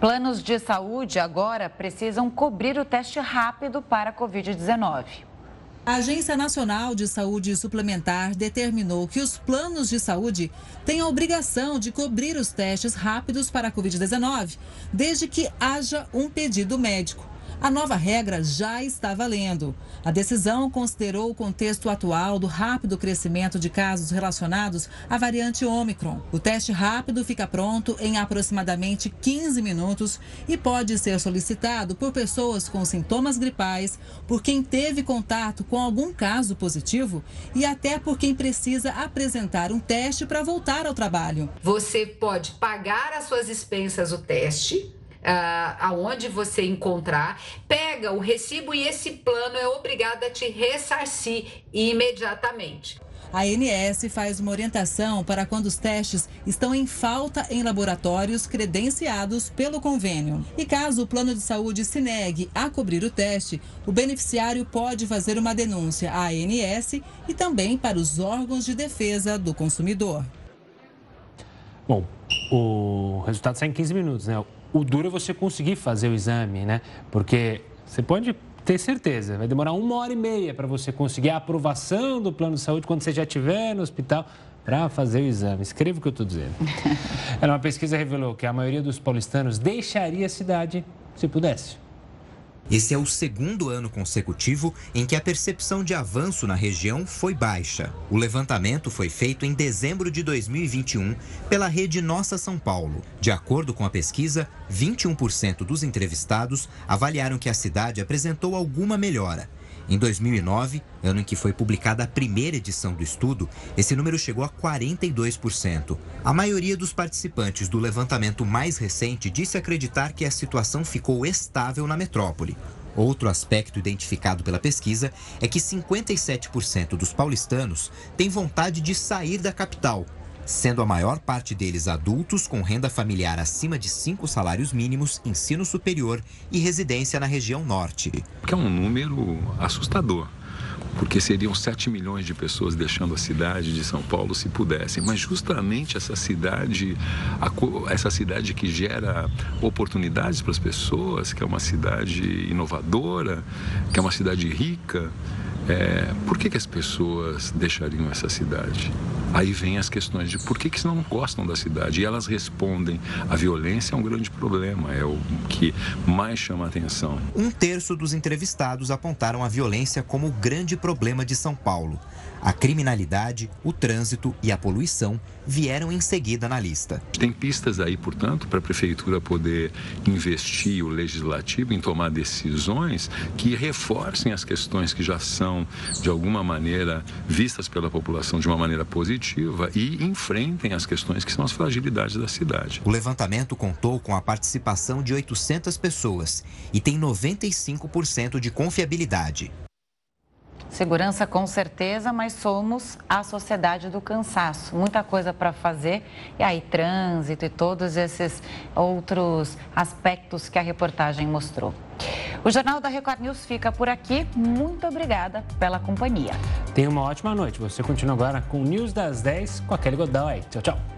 S1: Planos de saúde agora precisam cobrir o teste rápido para a Covid-19.
S6: A Agência Nacional de Saúde Suplementar determinou que os planos de saúde têm a obrigação de cobrir os testes rápidos para a Covid-19, desde que haja um pedido médico. A nova regra já está valendo. A decisão considerou o contexto atual do rápido crescimento de casos relacionados à variante Omicron. O teste rápido fica pronto em aproximadamente 15 minutos e pode ser solicitado por pessoas com sintomas gripais, por quem teve contato com algum caso positivo e até por quem precisa apresentar um teste para voltar ao trabalho.
S14: Você pode pagar as suas expensas o teste uh, aonde você encontrar, pega o recibo e esse plano é obrigado a te ressarcir imediatamente.
S6: A ANS faz uma orientação para quando os testes estão em falta em laboratórios credenciados pelo convênio. E caso o plano de saúde se negue a cobrir o teste, o beneficiário pode fazer uma denúncia à ANS e também para os órgãos de defesa do consumidor.
S2: Bom, o resultado sai em 15 minutos, né? O duro é você conseguir fazer o exame, né? Porque você pode ter certeza, vai demorar uma hora e meia para você conseguir a aprovação do plano de saúde quando você já estiver no hospital para fazer o exame. Escreva o que eu estou dizendo. Uma pesquisa revelou que a maioria dos paulistanos deixaria a cidade se pudesse.
S11: Esse é o segundo ano consecutivo em que a percepção de avanço na região foi baixa. O levantamento foi feito em dezembro de 2021 pela rede Nossa São Paulo. De acordo com a pesquisa, 21% dos entrevistados avaliaram que a cidade apresentou alguma melhora. Em 2009, ano em que foi publicada a primeira edição do estudo, esse número chegou a 42%. A maioria dos participantes do levantamento mais recente disse acreditar que a situação ficou estável na metrópole. Outro aspecto identificado pela pesquisa é que 57% dos paulistanos têm vontade de sair da capital sendo a maior parte deles adultos com renda familiar acima de cinco salários mínimos, ensino superior e residência na região norte.
S15: Que é um número assustador porque seriam 7 milhões de pessoas deixando a cidade de São Paulo se pudessem. Mas justamente essa cidade, essa cidade que gera oportunidades para as pessoas, que é uma cidade inovadora, que é uma cidade rica, é, por que, que as pessoas deixariam essa cidade? Aí vem as questões de por que, que não gostam da cidade. E elas respondem: a violência é um grande problema, é o que mais chama a atenção.
S11: Um terço dos entrevistados apontaram a violência como o grande problema de São Paulo. A criminalidade, o trânsito e a poluição vieram em seguida na lista.
S15: Tem pistas aí, portanto, para a prefeitura poder investir o legislativo em tomar decisões que reforcem as questões que já são, de alguma maneira, vistas pela população de uma maneira positiva e enfrentem as questões que são as fragilidades da cidade.
S11: O levantamento contou com a participação de 800 pessoas e tem 95% de confiabilidade.
S1: Segurança com certeza, mas somos a sociedade do cansaço. Muita coisa para fazer. E aí, trânsito e todos esses outros aspectos que a reportagem mostrou. O Jornal da Record News fica por aqui. Muito obrigada pela companhia.
S2: Tenha uma ótima noite. Você continua agora com o News das 10 com a Kelly Godoy. Tchau, tchau.